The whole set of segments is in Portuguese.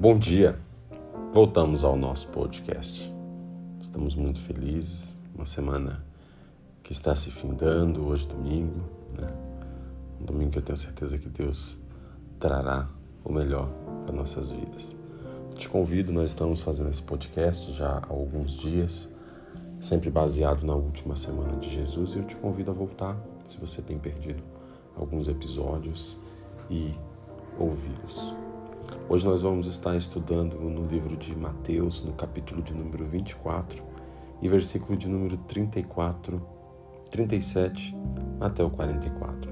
Bom dia, voltamos ao nosso podcast. Estamos muito felizes, uma semana que está se findando, hoje domingo, né? um domingo que eu tenho certeza que Deus trará o melhor para nossas vidas. Te convido, nós estamos fazendo esse podcast já há alguns dias, sempre baseado na última semana de Jesus, e eu te convido a voltar, se você tem perdido alguns episódios, e ouvi-los. Hoje nós vamos estar estudando no livro de Mateus, no capítulo de número 24 e versículo de número 34, 37 até o 44.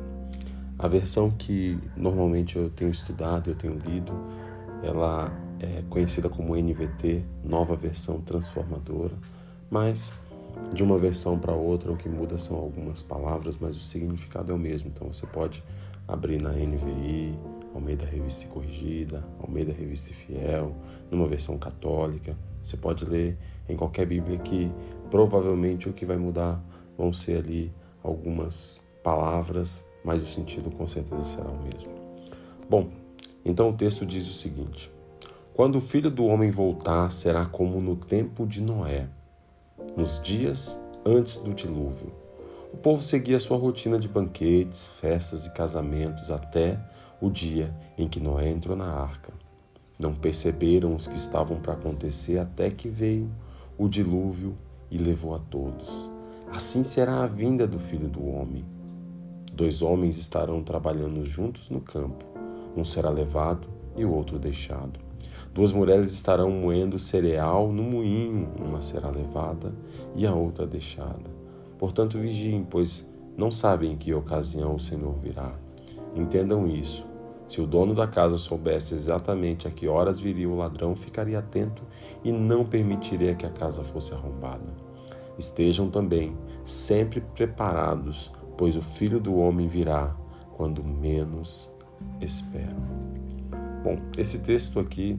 A versão que normalmente eu tenho estudado, eu tenho lido, ela é conhecida como NVT, Nova Versão Transformadora, mas de uma versão para outra o que muda são algumas palavras, mas o significado é o mesmo. Então você pode abrir na NVI, Almeida Revista Corrigida, Almeida Revista Fiel, numa versão católica. Você pode ler em qualquer Bíblia que provavelmente o que vai mudar vão ser ali algumas palavras, mas o sentido com certeza será o mesmo. Bom, então o texto diz o seguinte: Quando o filho do homem voltar, será como no tempo de Noé, nos dias antes do dilúvio. O povo seguia sua rotina de banquetes, festas e casamentos até o dia em que Noé entrou na arca. Não perceberam os que estavam para acontecer até que veio o dilúvio e levou a todos. Assim será a vinda do filho do homem. Dois homens estarão trabalhando juntos no campo. Um será levado e o outro deixado. Duas mulheres estarão moendo cereal no moinho, uma será levada e a outra deixada. Portanto, vigiem, pois não sabem em que ocasião o Senhor virá. Entendam isso. Se o dono da casa soubesse exatamente a que horas viria o ladrão, ficaria atento e não permitiria que a casa fosse arrombada. Estejam também sempre preparados, pois o filho do homem virá quando menos esperam. Bom, esse texto aqui,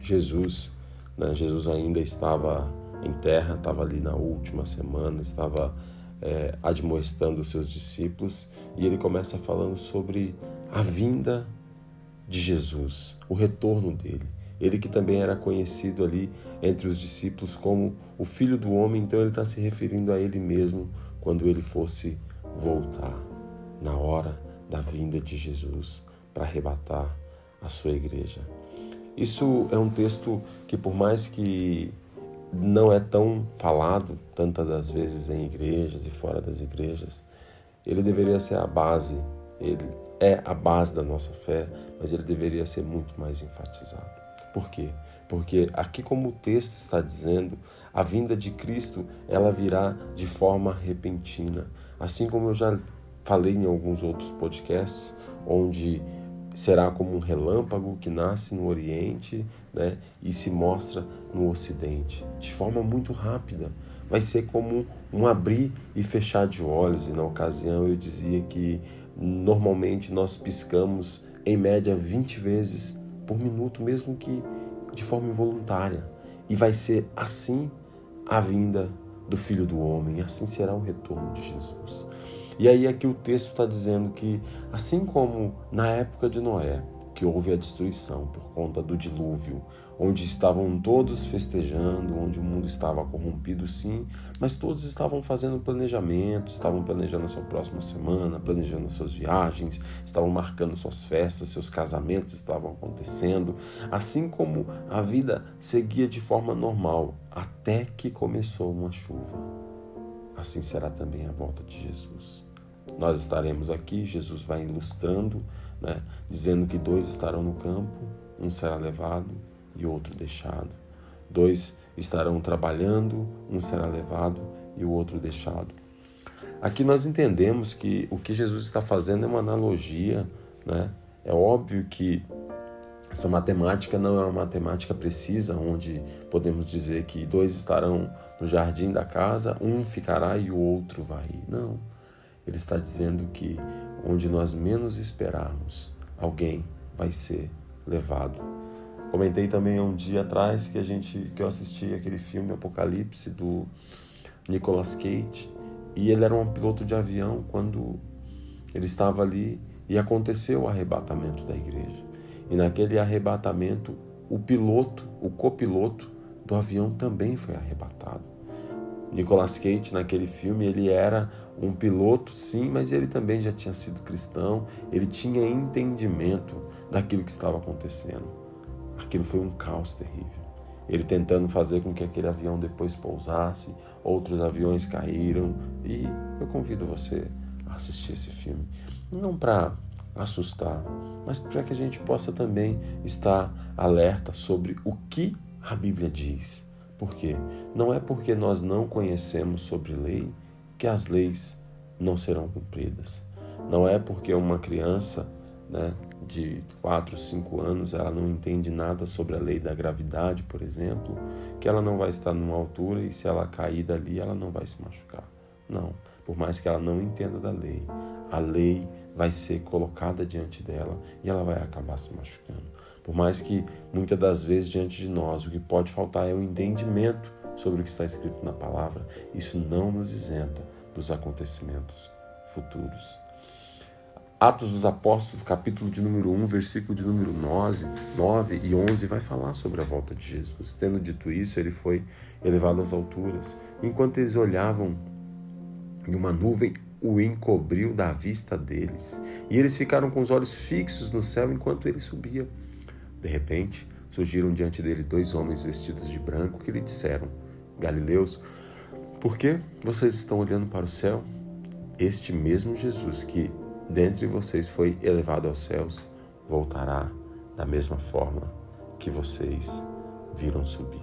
Jesus, né, Jesus ainda estava em terra, estava ali na última semana, estava é, admoestando os seus discípulos e ele começa falando sobre a vinda de Jesus, o retorno dele. Ele que também era conhecido ali entre os discípulos como o Filho do Homem, então ele está se referindo a ele mesmo quando ele fosse voltar, na hora da vinda de Jesus para arrebatar a sua igreja. Isso é um texto que, por mais que não é tão falado tantas das vezes em igrejas e fora das igrejas, ele deveria ser a base, ele é a base da nossa fé, mas ele deveria ser muito mais enfatizado. Por quê? Porque aqui como o texto está dizendo, a vinda de Cristo, ela virá de forma repentina. Assim como eu já falei em alguns outros podcasts, onde será como um relâmpago que nasce no Oriente né, e se mostra no Ocidente, de forma muito rápida. Vai ser como um abrir e fechar de olhos. E na ocasião eu dizia que normalmente nós piscamos em média 20 vezes por minuto, mesmo que de forma involuntária. E vai ser assim a vinda do Filho do Homem, assim será o retorno de Jesus. E aí aqui o texto está dizendo que, assim como na época de Noé, que houve a destruição por conta do dilúvio, onde estavam todos festejando, onde o mundo estava corrompido, sim, mas todos estavam fazendo planejamento, estavam planejando a sua próxima semana, planejando suas viagens, estavam marcando suas festas, seus casamentos estavam acontecendo, assim como a vida seguia de forma normal até que começou uma chuva. Assim será também a volta de Jesus. Nós estaremos aqui, Jesus vai ilustrando, né, dizendo que dois estarão no campo, um será levado e outro deixado. Dois estarão trabalhando, um será levado e o outro deixado. Aqui nós entendemos que o que Jesus está fazendo é uma analogia, né? É óbvio que essa matemática não é uma matemática precisa, onde podemos dizer que dois estarão no jardim da casa, um ficará e o outro vai. Não. Ele está dizendo que onde nós menos esperarmos, alguém vai ser levado Comentei também um dia atrás que a gente que eu assisti aquele filme Apocalipse do Nicolas Cage e ele era um piloto de avião quando ele estava ali e aconteceu o arrebatamento da igreja. E naquele arrebatamento o piloto, o copiloto do avião também foi arrebatado. Nicolas Cage naquele filme ele era um piloto sim, mas ele também já tinha sido cristão, ele tinha entendimento daquilo que estava acontecendo. Aquilo foi um caos terrível. Ele tentando fazer com que aquele avião depois pousasse, outros aviões caíram e eu convido você a assistir esse filme, não para assustar, mas para que a gente possa também estar alerta sobre o que a Bíblia diz. Por quê? Não é porque nós não conhecemos sobre lei que as leis não serão cumpridas. Não é porque uma criança né, de 4, 5 anos ela não entende nada sobre a lei da gravidade, por exemplo, que ela não vai estar numa altura e se ela cair dali ela não vai se machucar. Não, por mais que ela não entenda da lei, a lei vai ser colocada diante dela e ela vai acabar se machucando. Por mais que muitas das vezes diante de nós o que pode faltar é o entendimento sobre o que está escrito na palavra, isso não nos isenta dos acontecimentos futuros. Atos dos Apóstolos, capítulo de número 1, versículo de número 9, 9 e 11, vai falar sobre a volta de Jesus. Tendo dito isso, ele foi elevado às alturas. Enquanto eles olhavam em uma nuvem, o encobriu da vista deles. E eles ficaram com os olhos fixos no céu enquanto ele subia. De repente, surgiram diante dele dois homens vestidos de branco que lhe disseram: Galileus, por que vocês estão olhando para o céu? Este mesmo Jesus que dentre vocês foi elevado aos céus voltará da mesma forma que vocês viram subir.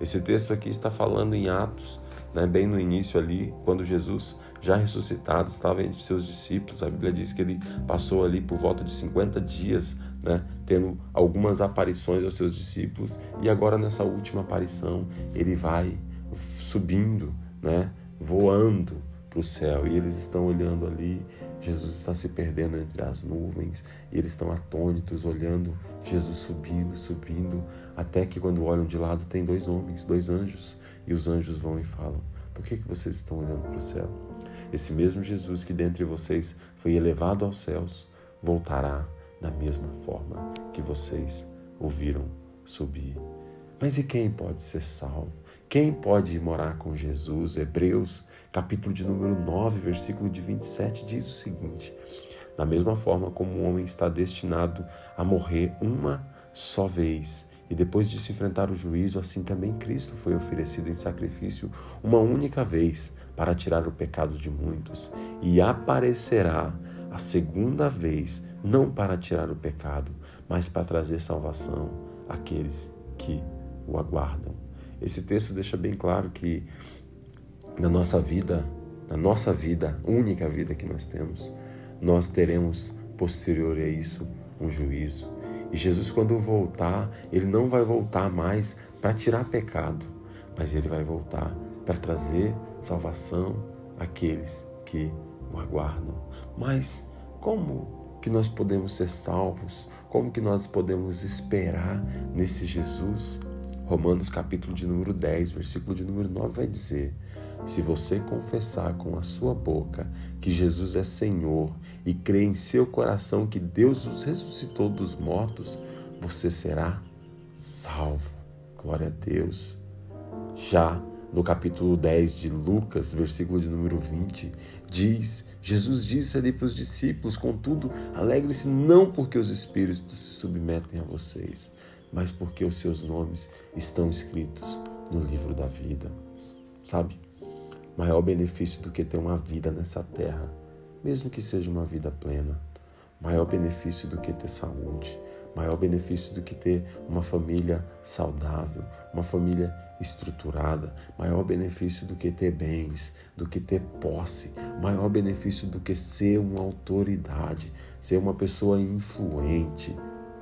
Esse texto aqui está falando em Atos, né, bem no início ali, quando Jesus já ressuscitado, estava entre seus discípulos. A Bíblia diz que ele passou ali por volta de 50 dias, né, tendo algumas aparições aos seus discípulos, e agora nessa última aparição ele vai subindo, né, voando para o céu, e eles estão olhando ali. Jesus está se perdendo entre as nuvens e eles estão atônitos, olhando Jesus subindo, subindo, até que quando olham de lado tem dois homens, dois anjos, e os anjos vão e falam: Por que, que vocês estão olhando para o céu? Esse mesmo Jesus que dentre vocês foi elevado aos céus voltará da mesma forma que vocês o viram subir. Mas e quem pode ser salvo? Quem pode morar com Jesus? Hebreus, capítulo de número 9, versículo de 27 diz o seguinte: Da mesma forma como o homem está destinado a morrer uma só vez e depois de se enfrentar o juízo, assim também Cristo foi oferecido em sacrifício uma única vez para tirar o pecado de muitos, e aparecerá a segunda vez, não para tirar o pecado, mas para trazer salvação àqueles que o aguardam. Esse texto deixa bem claro que na nossa vida, na nossa vida, única vida que nós temos, nós teremos posterior a isso um juízo. E Jesus, quando voltar, ele não vai voltar mais para tirar pecado, mas ele vai voltar para trazer salvação àqueles que o aguardam. Mas como que nós podemos ser salvos? Como que nós podemos esperar nesse Jesus? Romanos capítulo de número 10, versículo de número 9 vai dizer: Se você confessar com a sua boca que Jesus é Senhor e crer em seu coração que Deus os ressuscitou dos mortos, você será salvo. Glória a Deus. Já no capítulo 10 de Lucas, versículo de número 20, diz: Jesus disse ali para os discípulos: Contudo, alegre-se não porque os espíritos se submetem a vocês, mas porque os seus nomes estão escritos no livro da vida. Sabe? Maior benefício do que ter uma vida nessa terra, mesmo que seja uma vida plena. Maior benefício do que ter saúde, maior benefício do que ter uma família saudável, uma família estruturada, maior benefício do que ter bens, do que ter posse, maior benefício do que ser uma autoridade, ser uma pessoa influente,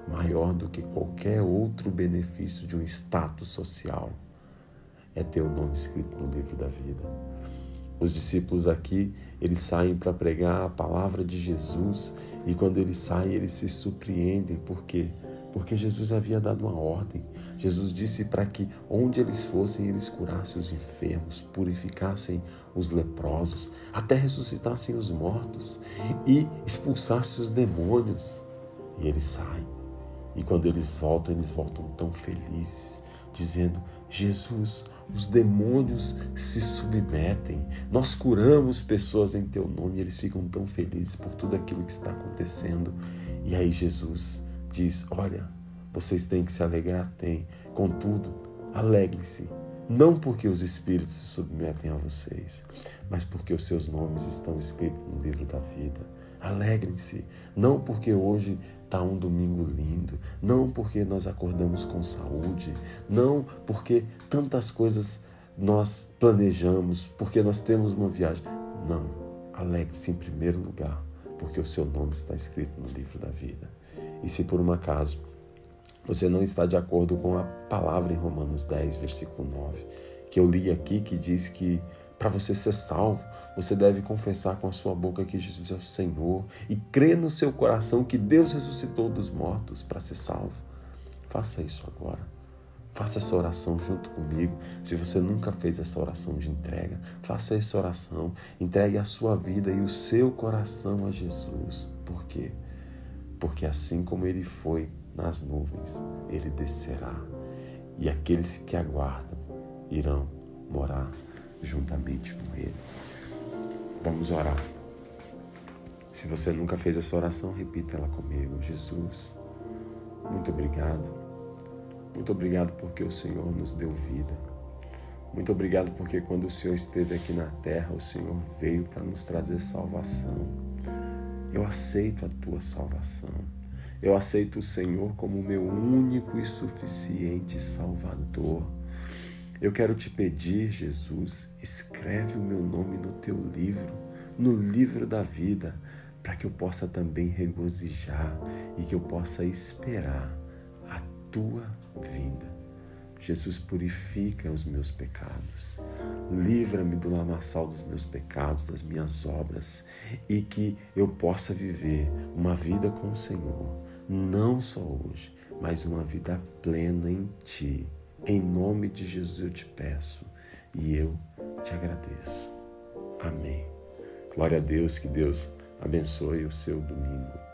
maior do que qualquer outro benefício de um status social. É ter o nome escrito no livro da vida. Os discípulos aqui, eles saem para pregar a palavra de Jesus e quando eles saem, eles se surpreendem. Por quê? Porque Jesus havia dado uma ordem. Jesus disse para que onde eles fossem, eles curassem os enfermos, purificassem os leprosos, até ressuscitassem os mortos e expulsassem os demônios. E eles saem E quando eles voltam, eles voltam tão felizes, dizendo: Jesus, os demônios se submetem, nós curamos pessoas em teu nome e eles ficam tão felizes por tudo aquilo que está acontecendo. E aí Jesus diz: Olha, vocês têm que se alegrar, tem. Contudo, alegre-se, não porque os espíritos se submetem a vocês, mas porque os seus nomes estão escritos no livro da vida. Alegrem-se, não porque hoje está um domingo lindo, não porque nós acordamos com saúde, não porque tantas coisas nós planejamos, porque nós temos uma viagem. Não, alegre-se em primeiro lugar, porque o seu nome está escrito no livro da vida. E se por um acaso você não está de acordo com a palavra em Romanos 10, versículo 9, que eu li aqui, que diz que para você ser salvo, você deve confessar com a sua boca que Jesus é o Senhor e crer no seu coração que Deus ressuscitou dos mortos para ser salvo. Faça isso agora. Faça essa oração junto comigo. Se você nunca fez essa oração de entrega, faça essa oração. Entregue a sua vida e o seu coração a Jesus. Por quê? Porque assim como ele foi nas nuvens ele descerá, e aqueles que aguardam irão morar juntamente com ele. Vamos orar. Se você nunca fez essa oração, repita ela comigo. Jesus, muito obrigado. Muito obrigado porque o Senhor nos deu vida. Muito obrigado porque quando o Senhor esteve aqui na terra, o Senhor veio para nos trazer salvação. Eu aceito a tua salvação. Eu aceito o Senhor como meu único e suficiente Salvador. Eu quero te pedir, Jesus, escreve o meu nome no teu livro, no livro da vida, para que eu possa também regozijar e que eu possa esperar a tua vinda. Jesus, purifica os meus pecados, livra-me do lamaçal dos meus pecados, das minhas obras, e que eu possa viver uma vida com o Senhor não só hoje, mas uma vida plena em Ti. Em nome de Jesus eu te peço e eu te agradeço. Amém. Glória a Deus, que Deus abençoe o seu domingo.